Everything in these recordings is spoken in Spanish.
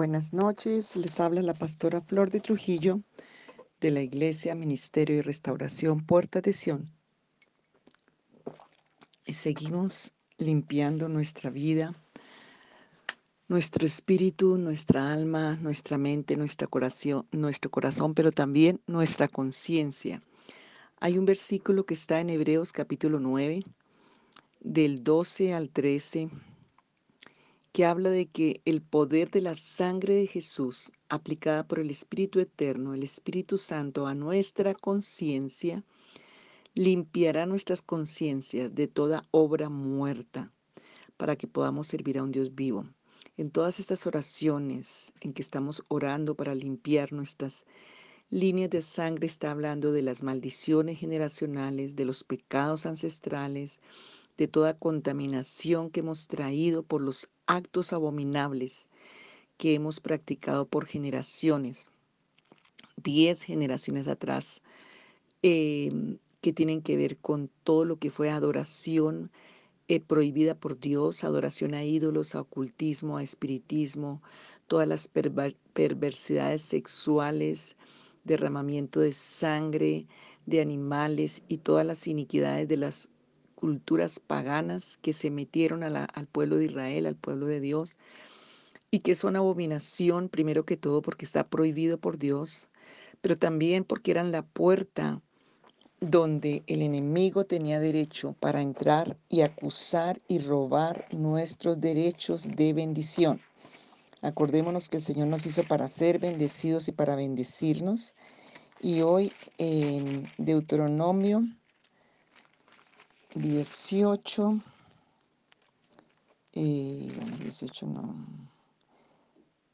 Buenas noches, les habla la pastora Flor de Trujillo de la Iglesia Ministerio y Restauración Puerta de Sion. Y seguimos limpiando nuestra vida, nuestro espíritu, nuestra alma, nuestra mente, nuestra corazón, nuestro corazón, pero también nuestra conciencia. Hay un versículo que está en Hebreos capítulo 9, del 12 al 13 que habla de que el poder de la sangre de Jesús aplicada por el Espíritu Eterno, el Espíritu Santo, a nuestra conciencia, limpiará nuestras conciencias de toda obra muerta para que podamos servir a un Dios vivo. En todas estas oraciones en que estamos orando para limpiar nuestras líneas de sangre, está hablando de las maldiciones generacionales, de los pecados ancestrales, de toda contaminación que hemos traído por los actos abominables que hemos practicado por generaciones, diez generaciones atrás, em, que tienen que ver con todo lo que fue adoración eh, prohibida por Dios, adoración a ídolos, a ocultismo, a espiritismo, todas las perversidades sexuales, derramamiento de sangre de animales y todas las iniquidades de las culturas paganas que se metieron al pueblo de Israel, al pueblo de Dios, y que son abominación, primero que todo porque está prohibido por Dios, pero también porque eran la puerta donde el enemigo tenía derecho para entrar y acusar y robar nuestros derechos de bendición. Acordémonos que el Señor nos hizo para ser bendecidos y para bendecirnos. Y hoy en Deuteronomio 18, eh, bueno, 18 no,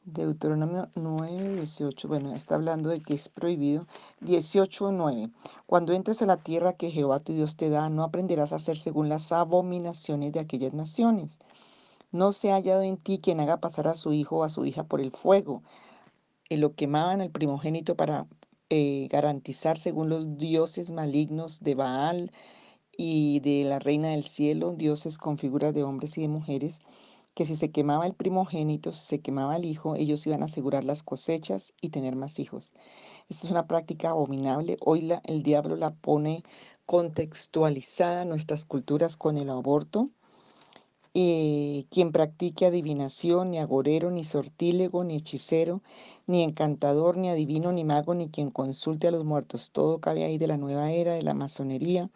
Deuteronomio 9, 18, bueno, está hablando de que es prohibido. 18, 9. Cuando entres a la tierra que Jehová tu Dios te da, no aprenderás a hacer según las abominaciones de aquellas naciones. No se ha hallado en ti quien haga pasar a su hijo o a su hija por el fuego. En lo quemaban el primogénito para eh, garantizar según los dioses malignos de Baal, y de la reina del cielo, dioses con figuras de hombres y de mujeres, que si se quemaba el primogénito, si se quemaba el hijo, ellos iban a asegurar las cosechas y tener más hijos. Esta es una práctica abominable. Hoy la, el diablo la pone contextualizada en nuestras culturas con el aborto. y quien practique adivinación, ni agorero, ni sortílego, ni hechicero, ni encantador, ni adivino, ni mago, ni quien consulte a los muertos. Todo cabe ahí de la nueva era, de la masonería,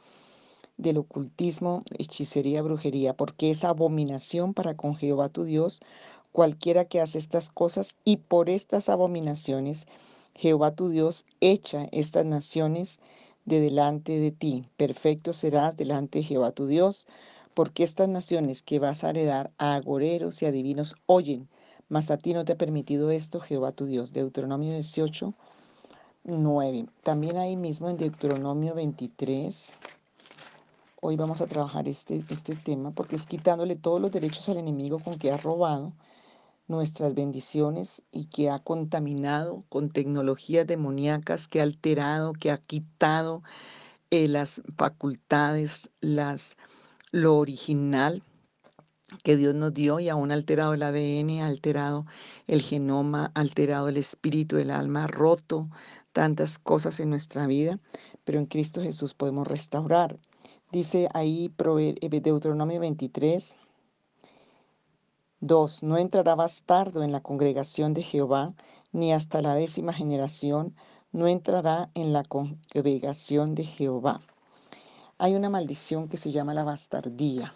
del ocultismo, hechicería, brujería, porque es abominación para con Jehová tu Dios cualquiera que hace estas cosas, y por estas abominaciones Jehová tu Dios echa estas naciones de delante de ti. Perfecto serás delante de Jehová tu Dios, porque estas naciones que vas a heredar a agoreros y adivinos oyen, mas a ti no te ha permitido esto Jehová tu Dios. Deuteronomio 18, 9. También ahí mismo en Deuteronomio 23, Hoy vamos a trabajar este, este tema porque es quitándole todos los derechos al enemigo con que ha robado nuestras bendiciones y que ha contaminado con tecnologías demoníacas, que ha alterado, que ha quitado eh, las facultades, las, lo original que Dios nos dio y aún ha alterado el ADN, ha alterado el genoma, ha alterado el espíritu, el alma, ha roto tantas cosas en nuestra vida, pero en Cristo Jesús podemos restaurar. Dice ahí eh, Deuteronomio 23, 2. No entrará bastardo en la congregación de Jehová, ni hasta la décima generación no entrará en la congregación de Jehová. Hay una maldición que se llama la bastardía.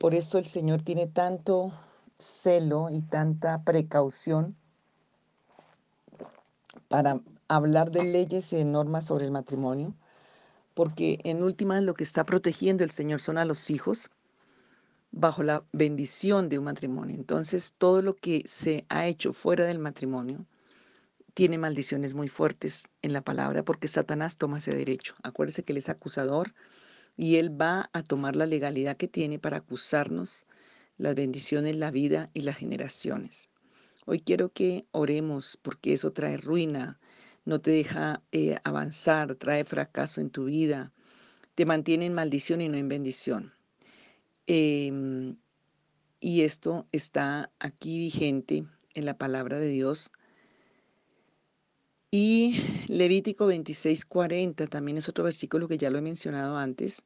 Por eso el Señor tiene tanto celo y tanta precaución para hablar de leyes y normas sobre el matrimonio porque en últimas lo que está protegiendo el Señor son a los hijos bajo la bendición de un matrimonio. Entonces, todo lo que se ha hecho fuera del matrimonio tiene maldiciones muy fuertes en la palabra porque Satanás toma ese derecho. Acuérdese que él es acusador y él va a tomar la legalidad que tiene para acusarnos las bendiciones, la vida y las generaciones. Hoy quiero que oremos porque eso trae ruina, no te deja eh, avanzar, trae fracaso en tu vida, te mantiene en maldición y no en bendición. Em, y esto está aquí vigente en la palabra de Dios. Y Levítico 26:40 también es otro versículo que ya lo he mencionado antes.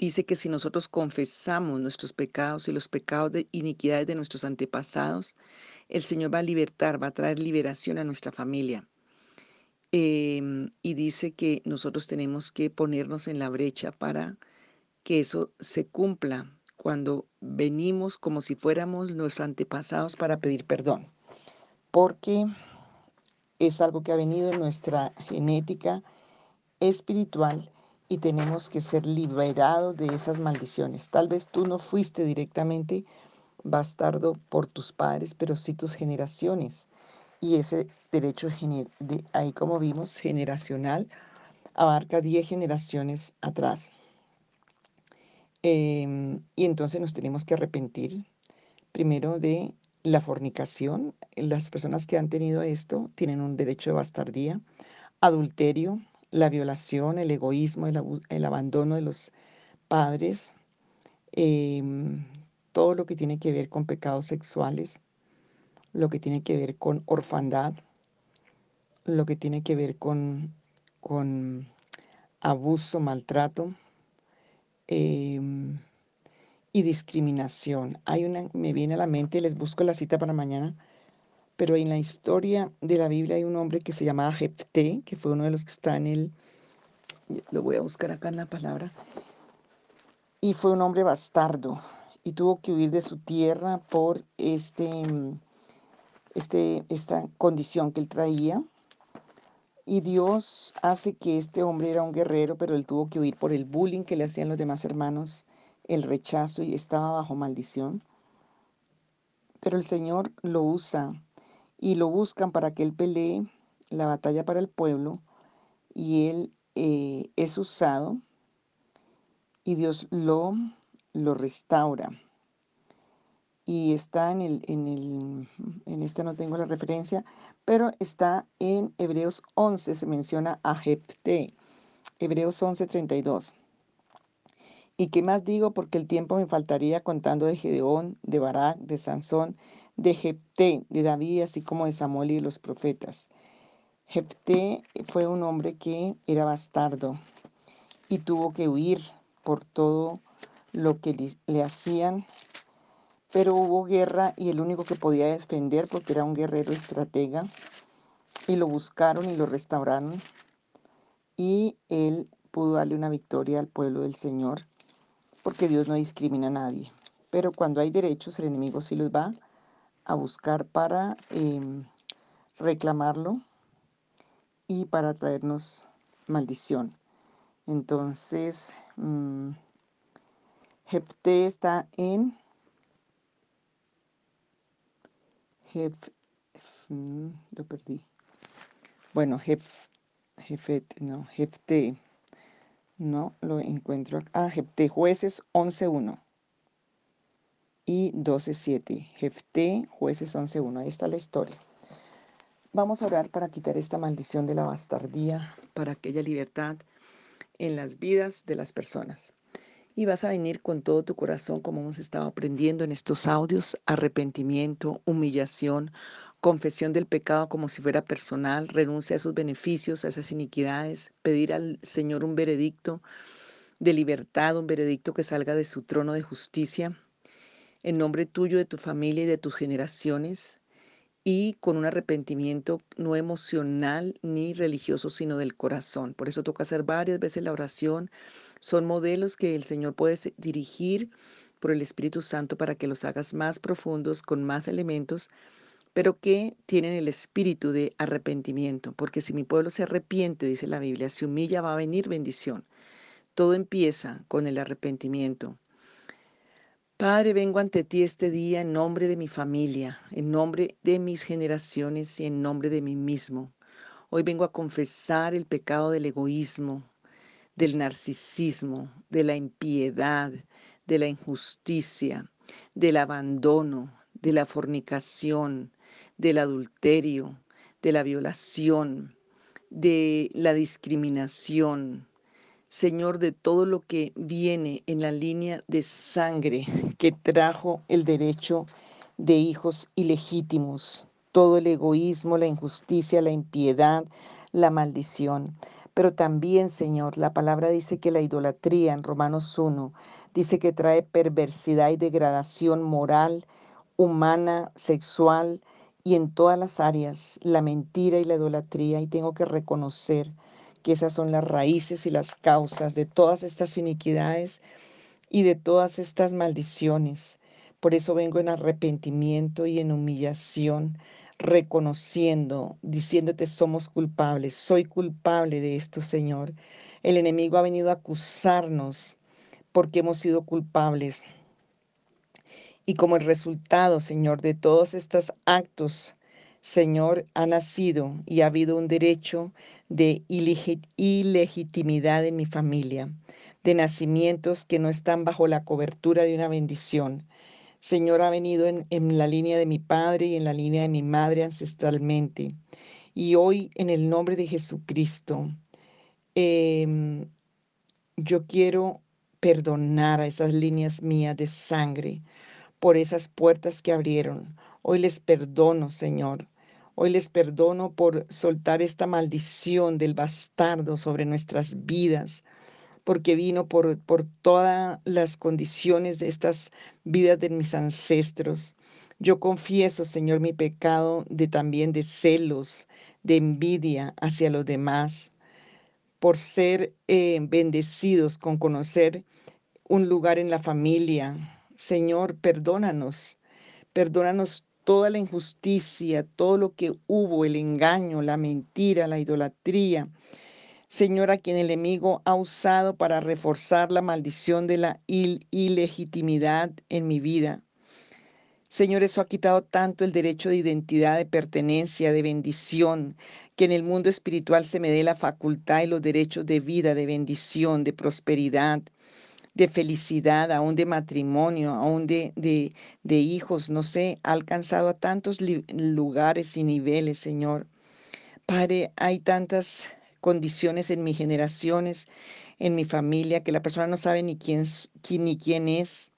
Dice que si nosotros confesamos nuestros pecados y los pecados de iniquidades de nuestros antepasados, el Señor va a libertar, va a traer liberación a nuestra familia. Em, y dice que nosotros tenemos que ponernos en la brecha para que eso se cumpla cuando venimos como si fuéramos los antepasados para pedir perdón. Porque es algo que ha venido en nuestra genética espiritual y tenemos que ser liberados de esas maldiciones. Tal vez tú no fuiste directamente bastardo por tus padres, pero sí tus generaciones. Y ese derecho, de, ahí como vimos, generacional, abarca 10 generaciones atrás. Em, y entonces nos tenemos que arrepentir primero de la fornicación. Las personas que han tenido esto tienen un derecho de bastardía, adulterio, la violación, el egoísmo, el, abandono de los padres, em, todo lo que tiene que ver con pecados sexuales, lo que tiene que ver con orfandad, lo que tiene que ver con, con abuso, maltrato em, y discriminación. Hay una, me viene a la mente, les busco la cita para mañana, pero en la historia de la Biblia hay un hombre que se llamaba Jefté, que fue uno de los que está en el, lo voy a buscar acá en la palabra, y fue un hombre bastardo y tuvo que huir de su tierra por este, este, esta condición que él traía. Y Dios hace que este hombre era un guerrero, pero él tuvo que huir por el bullying que le hacían los demás hermanos, el rechazo y estaba bajo maldición. Pero el Señor lo usa y lo buscan para que él pelee la batalla para el pueblo y él eh, es usado y Dios lo lo restaura. Y está en el, en el, en esta no tengo la referencia, pero está en Hebreos 11, se menciona a Jepte, Hebreos 11, 32. ¿Y qué más digo? Porque el tiempo me faltaría contando de Gedeón, de Barak, de Sansón, de Jepté, de David, así como de Samuel y de los profetas. Jepté fue un hombre que era bastardo y tuvo que huir por todo lo que le, hacían, pero hubo guerra y el único que podía defender, porque era un guerrero estratega, y lo buscaron y lo restauraron, y él pudo darle una victoria al pueblo del Señor, porque Dios no discrimina a nadie. Pero cuando hay derechos, el enemigo sí los va a buscar para em, reclamarlo y para traernos maldición. Entonces, mm, Jepté está en mm, lo perdí. Bueno, Jef, no, Jefté. No lo encuentro. Ah, Jefté, jueces 11.1 y 12.7. Jefté, jueces 11.1. Ahí está la historia. Vamos a orar para quitar esta maldición de la bastardía, para aquella libertad en las vidas de las personas y vas a venir con todo tu corazón, como hemos estado aprendiendo en estos audios, arrepentimiento, humillación, confesión del pecado como si fuera personal, renuncia a esos beneficios, a esas iniquidades, pedir al Señor un veredicto de libertad, un veredicto que salga de su trono de justicia, en nombre tuyo, de tu familia y de tus generaciones, y con un arrepentimiento no emocional ni religioso, sino del corazón. Por eso toca hacer varias veces la oración son modelos que el Señor puede dirigir por el Espíritu Santo para que los hagas más profundos, con más elementos, pero que tienen el espíritu de arrepentimiento. Porque si mi pueblo se arrepiente, dice la Biblia, se humilla, va a venir bendición. Todo empieza con el arrepentimiento. Padre, vengo ante ti este día en nombre de mi familia, en nombre de mis generaciones y en nombre de mí mismo. Hoy vengo a confesar el pecado del egoísmo, del narcisismo, de la impiedad, de la injusticia, del abandono, de la fornicación, del adulterio, de la violación, de la discriminación. Señor, de todo lo que viene en la línea de sangre que trajo el derecho de hijos ilegítimos, todo el egoísmo, la injusticia, la impiedad, la maldición. Pero también, Señor, la palabra dice que la idolatría en Romanos 1 dice que trae perversidad y degradación moral, humana, sexual y en todas las áreas, la mentira y la idolatría. Y tengo que reconocer que esas son las raíces y las causas de todas estas iniquidades y de todas estas maldiciones. Por eso vengo en arrepentimiento y en humillación, reconociendo, diciéndote somos culpables, soy culpable de esto, Señor. El enemigo ha venido a acusarnos porque hemos sido culpables. Y como el resultado, Señor, de todos estos actos, Señor, ha nacido y ha habido un derecho de ilegitimidad en mi familia, de nacimientos que no están bajo la cobertura de una bendición. Señor ha venido en, la línea de mi padre y en la línea de mi madre ancestralmente. Y hoy, en el nombre de Jesucristo, em, yo quiero perdonar a esas líneas mías de sangre por esas puertas que abrieron. Hoy les perdono, Señor. Hoy les perdono por soltar esta maldición del bastardo sobre nuestras vidas porque vino por, por todas las condiciones de estas vidas de mis ancestros. Yo confieso, Señor, mi pecado de también de celos, de envidia hacia los demás, por ser eh, bendecidos con conocer un lugar en la familia. Señor, perdónanos, perdónanos toda la injusticia, todo lo que hubo, el engaño, la mentira, la idolatría, Señor, a quien el enemigo ha usado para reforzar la maldición de la ilegitimidad en mi vida. Señor, eso ha quitado tanto el derecho de identidad, de pertenencia, de bendición, que en el mundo espiritual se me dé la facultad y los derechos de vida, de bendición, de prosperidad, de felicidad, aún de matrimonio, aún de, de, hijos, no sé, ha alcanzado a tantos lugares y niveles, Señor. Padre, hay tantas condiciones en mis generaciones, en mi familia, que la persona no sabe ni quién, ni quién es.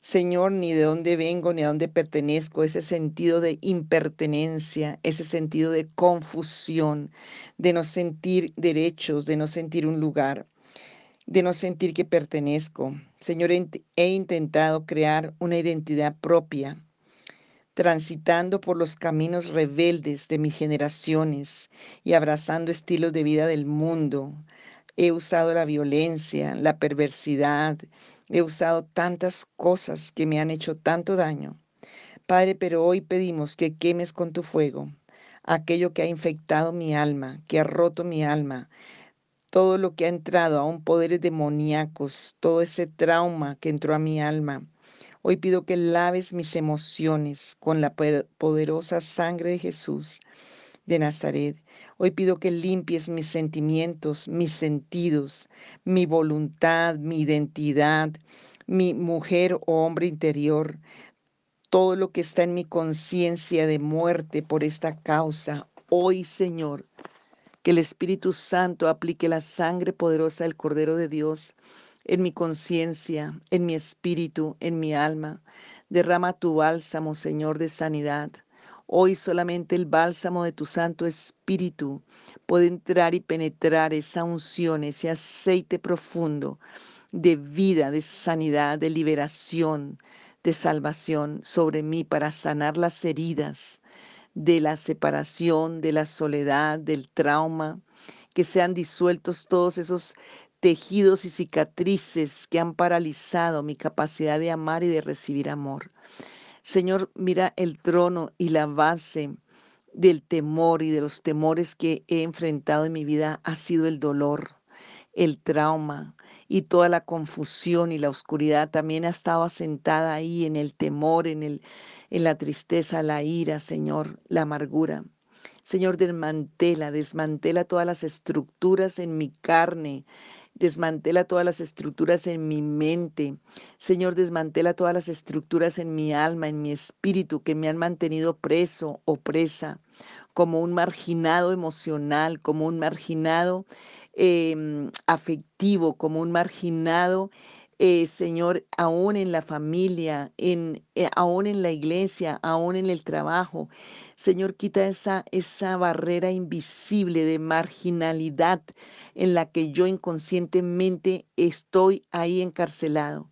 Señor, ni de dónde vengo, ni a dónde pertenezco, ese sentido de impertenencia, ese sentido de confusión, de no sentir derechos, de no sentir un lugar, de no sentir que pertenezco. Señor, he intentado crear una identidad propia, transitando por los caminos rebeldes de mis generaciones y abrazando estilos de vida del mundo. He usado la violencia, la perversidad, he usado tantas cosas que me han hecho tanto daño. Padre, pero hoy pedimos que quemes con tu fuego aquello que ha infectado mi alma, que ha roto mi alma, todo lo que ha entrado a un poderes demoníacos, todo ese trauma que entró a mi alma, Hoy pido que laves mis emociones con la poderosa sangre de Jesús de Nazaret. Hoy pido que limpies mis sentimientos, mis sentidos, mi voluntad, mi identidad, mi mujer o hombre interior, todo lo que está en mi conciencia de muerte por esta causa. Hoy, Señor, que el Espíritu Santo aplique la sangre poderosa del Cordero de Dios en mi conciencia, en mi espíritu, en mi alma. Derrama tu bálsamo, Señor, de sanidad. Hoy solamente el bálsamo de tu Santo Espíritu puede entrar y penetrar esa unción, ese aceite profundo de vida, de sanidad, de liberación, de salvación sobre mí para sanar las heridas de la separación, de la soledad, del trauma, que sean disueltos todos esos tejidos y cicatrices que han paralizado mi capacidad de amar y de recibir amor. Señor, mira el trono y la base del temor y de los temores que he enfrentado en mi vida ha sido el dolor, el trauma y toda la confusión y la oscuridad también ha estado asentada ahí en el temor, en, el, en la tristeza, la ira, Señor, la amargura. Señor, desmantela, desmantela todas las estructuras en mi carne, Desmantela todas las estructuras en mi mente. Señor, desmantela todas las estructuras en mi alma, en mi espíritu, que me han mantenido preso o presa, como un marginado emocional, como un marginado em, afectivo, como un marginado eh, Señor, aún en la familia, en, eh, aún en la iglesia, aún en el trabajo. Señor, quita esa, esa barrera invisible de marginalidad en la que yo inconscientemente estoy ahí encarcelado.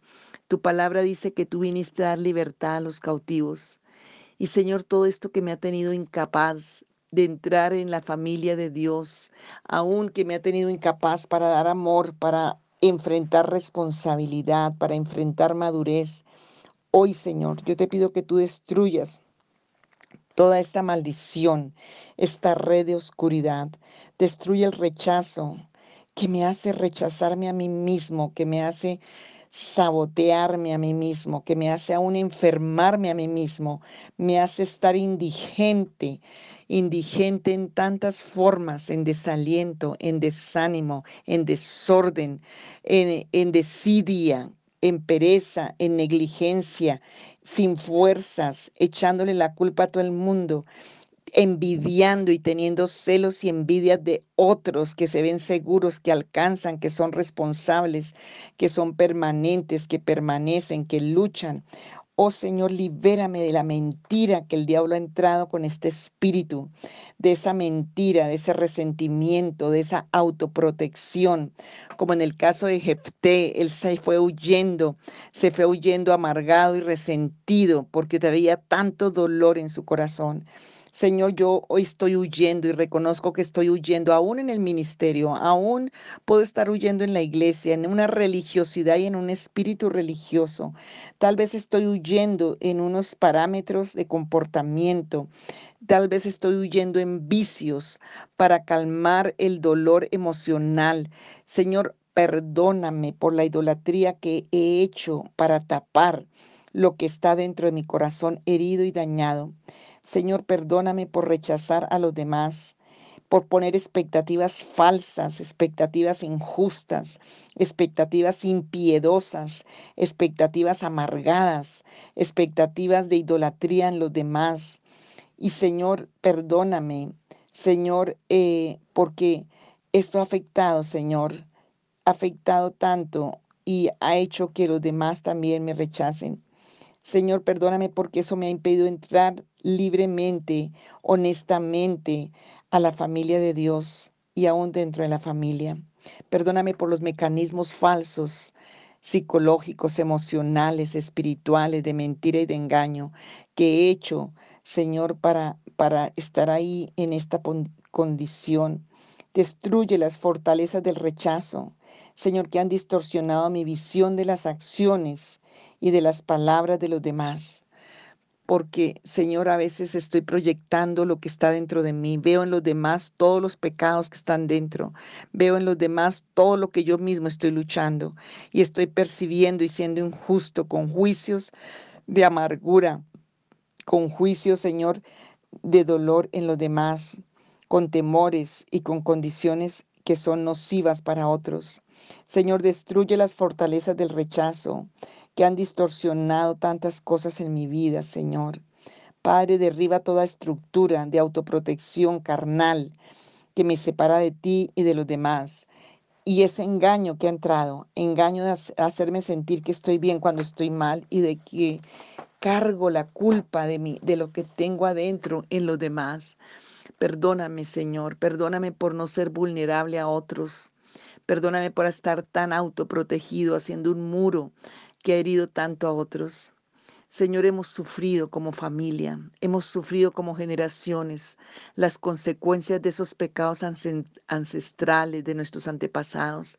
Tu palabra dice que tú viniste a dar libertad a los cautivos. Y Señor, todo esto que me ha tenido incapaz de entrar en la familia de Dios, aún que me ha tenido incapaz para dar amor, para enfrentar responsabilidad, para enfrentar madurez. Hoy, Señor, yo te pido que tú destruyas toda esta maldición, esta red de oscuridad. Destruye el rechazo que me hace rechazarme a mí mismo, que me hace sabotearme a mí mismo, que me hace aún enfermarme a mí mismo, me hace estar indigente, indigente en tantas formas, en desaliento, en desánimo, en desorden, en, en desidia, en pereza, en negligencia, sin fuerzas, echándole la culpa a todo el mundo envidiando y teniendo celos y envidias de otros que se ven seguros, que alcanzan, que son responsables, que son permanentes, que permanecen, que luchan. Oh Señor, libérame de la mentira que el diablo ha entrado con este espíritu, de esa mentira, de ese resentimiento, de esa autoprotección. Como en el caso de Jefté, él se fue huyendo, se fue huyendo amargado y resentido porque traía tanto dolor en su corazón. Señor, yo hoy estoy huyendo y reconozco que estoy huyendo aún en el ministerio, aún puedo estar huyendo en la iglesia, en una religiosidad y en un espíritu religioso. Tal vez estoy huyendo en unos parámetros de comportamiento. Tal vez estoy huyendo en vicios para calmar el dolor emocional. Señor, perdóname por la idolatría que he hecho para tapar lo que está dentro de mi corazón herido y dañado. Señor, perdóname por rechazar a los demás, por poner expectativas falsas, expectativas injustas, expectativas impiedosas, expectativas amargadas, expectativas de idolatría en los demás. Y Señor, perdóname, Señor, eh, porque esto ha afectado, Señor, ha afectado tanto y ha hecho que los demás también me rechacen. Señor, perdóname porque eso me ha impedido entrar libremente, honestamente a la familia de Dios y aún dentro de la familia. Perdóname por los mecanismos falsos, psicológicos, emocionales, espirituales, de mentira y de engaño que he hecho, Señor, para, para estar ahí en esta condición. Destruye las fortalezas del rechazo, Señor, que han distorsionado mi visión de las acciones y de las palabras de los demás. Porque, Señor, a veces estoy proyectando lo que está dentro de mí. Veo en los demás todos los pecados que están dentro. Veo en los demás todo lo que yo mismo estoy luchando. Y estoy percibiendo y siendo injusto con juicios de amargura, con juicios, Señor, de dolor en los demás, con temores y con condiciones que son nocivas para otros. Señor, destruye las fortalezas del rechazo que han distorsionado tantas cosas en mi vida, Señor. Padre, derriba toda estructura de autoprotección carnal que me separa de ti y de los demás. Y ese engaño que ha entrado, engaño de hacerme sentir que estoy bien cuando estoy mal y de que cargo la culpa de mí, de lo que tengo adentro en los demás. Perdóname, Señor, perdóname por no ser vulnerable a otros. Perdóname por estar tan autoprotegido, haciendo un muro que ha herido tanto a otros. Señor, hemos sufrido como familia, hemos sufrido como generaciones las consecuencias de esos pecados ancestrales de nuestros antepasados,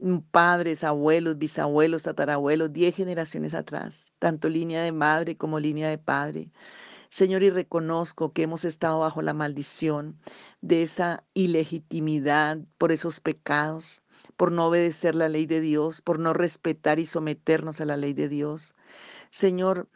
mm, padres, abuelos, bisabuelos, tatarabuelos, diez generaciones atrás, tanto línea de madre como línea de padre. Señor, y reconozco que hemos estado bajo la maldición de esa ilegitimidad por esos pecados, por no obedecer la ley de Dios, por no respetar y someternos a la ley de Dios. Señor,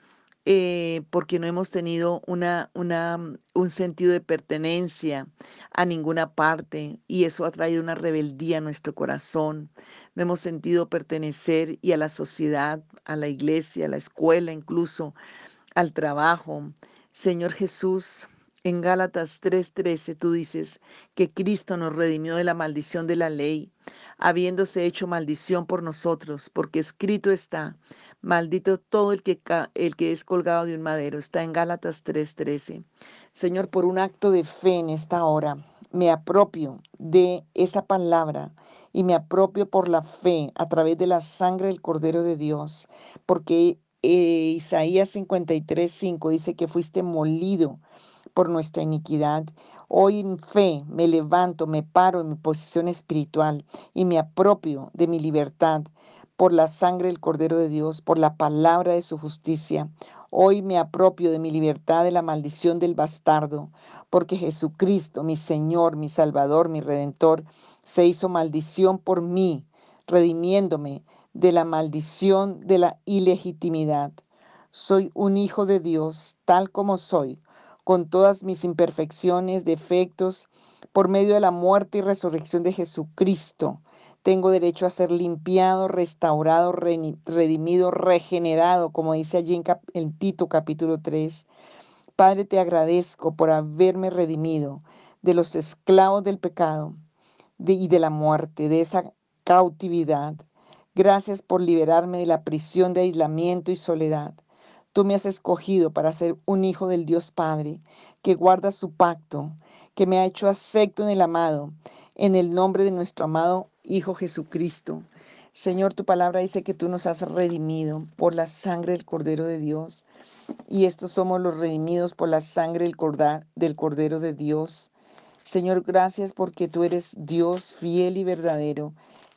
eh, porque no hemos tenido una, una, un sentido de pertenencia a ninguna parte y eso ha traído una rebeldía a nuestro corazón. No hemos sentido pertenecer y a la sociedad, a la iglesia, a la escuela, incluso al trabajo. Señor Jesús, En Gálatas 3:13 tú dices que Cristo nos redimió de la maldición de la ley, habiéndose hecho maldición por nosotros, porque escrito está, maldito todo el que, el que es colgado de un madero. Está en Gálatas 3:13. Señor, por un acto de fe en esta hora, me apropio de esa palabra y me apropio por la fe a través de la sangre del Cordero de Dios, porque eh, Isaías 53:5 dice que fuiste molido por nuestra iniquidad. Hoy en fe me levanto, me paro en mi posición espiritual y me apropio de mi libertad por la sangre del Cordero de Dios, por la palabra de su justicia. Hoy me apropio de mi libertad de la maldición del bastardo, porque Jesucristo, mi Señor, mi Salvador, mi Redentor, se hizo maldición por mí, redimiéndome de la maldición de la ilegitimidad. Soy un hijo de Dios, tal como soy, con todas mis imperfecciones, defectos, por medio de la muerte y resurrección de Jesucristo. Tengo derecho a ser limpiado, restaurado, redimido, regenerado, como dice allí en, Tito capítulo 3. Padre, te agradezco por haberme redimido de los esclavos del pecado y de la muerte, de esa cautividad. Gracias por liberarme de la prisión de aislamiento y soledad. Tú me has escogido para ser un hijo del Dios Padre, que guarda su pacto, que me ha hecho acepto en el amado, en el nombre de nuestro amado Hijo Jesucristo. Señor, tu palabra dice que tú nos has redimido por la sangre del Cordero de Dios. Y estos somos los redimidos por la sangre del Cordero de Dios. Señor, gracias porque tú eres Dios fiel y verdadero,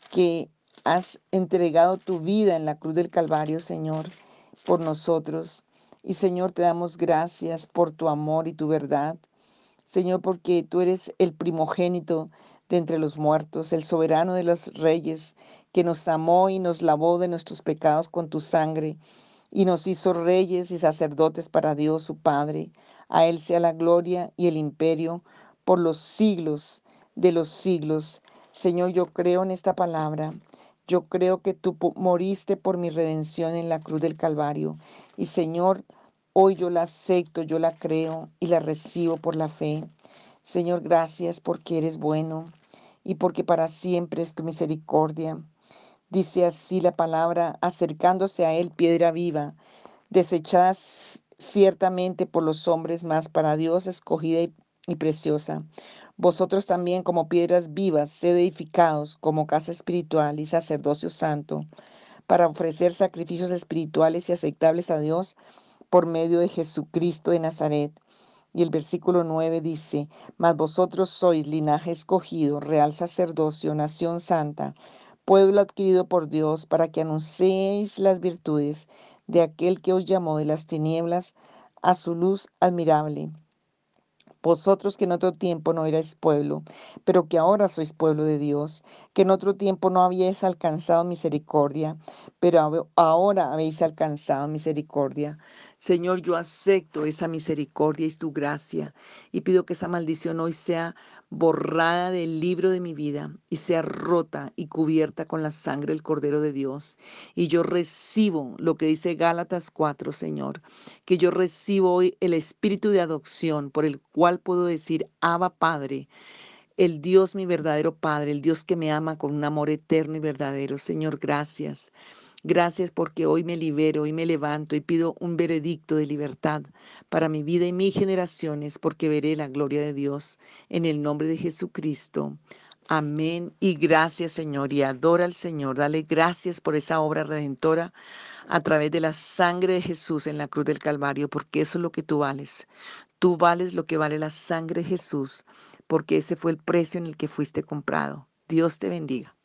que has entregado tu vida en la cruz del Calvario, Señor por nosotros. Y Señor, te damos gracias por tu amor y tu verdad. Señor, porque tú eres el primogénito de entre los muertos, el soberano de los reyes, que nos amó y nos lavó de nuestros pecados con tu sangre, y nos hizo reyes y sacerdotes para Dios su Padre. A Él sea la gloria y el imperio por los siglos de los siglos. Señor, yo creo en esta palabra yo creo que tú moriste por mi redención en la cruz del Calvario. Y Señor, hoy yo la acepto, yo la creo y la recibo por la fe. Señor, gracias porque eres bueno y porque para siempre es tu misericordia. Dice así la palabra, acercándose a él piedra viva, desechada ciertamente por los hombres, más para Dios escogida y preciosa. Vosotros también como piedras vivas, sed edificados como casa espiritual y sacerdocio santo, para ofrecer sacrificios espirituales y aceptables a Dios por medio de Jesucristo de Nazaret. Y el versículo 9 dice, Mas vosotros sois linaje escogido, real sacerdocio, nación santa, pueblo adquirido por Dios, para que anunciéis las virtudes de aquel que os llamó de las tinieblas a su luz admirable. Vosotros que en otro tiempo no erais pueblo, pero que ahora sois pueblo de Dios, que en otro tiempo no habíais alcanzado misericordia, pero ahora habéis alcanzado misericordia. Señor, yo acepto esa misericordia y tu gracia y pido que esa maldición hoy sea borrada del libro de mi vida y sea rota y cubierta con la sangre del Cordero de Dios. Y yo recibo lo que dice Gálatas 4, Señor, que yo recibo hoy el espíritu de adopción por el cual puedo decir, Abba Padre, el Dios mi verdadero Padre, el Dios que me ama con un amor eterno y verdadero. Señor, gracias. Gracias porque hoy me libero y me levanto y pido un veredicto de libertad para mi vida y mis generaciones porque veré la gloria de Dios en el nombre de Jesucristo. Amén y gracias Señor y adora al Señor. Dale gracias por esa obra redentora a través de la sangre de Jesús en la cruz del Calvario porque eso es lo que tú vales. Tú vales lo que vale la sangre de Jesús porque ese fue el precio en el que fuiste comprado. Dios te bendiga.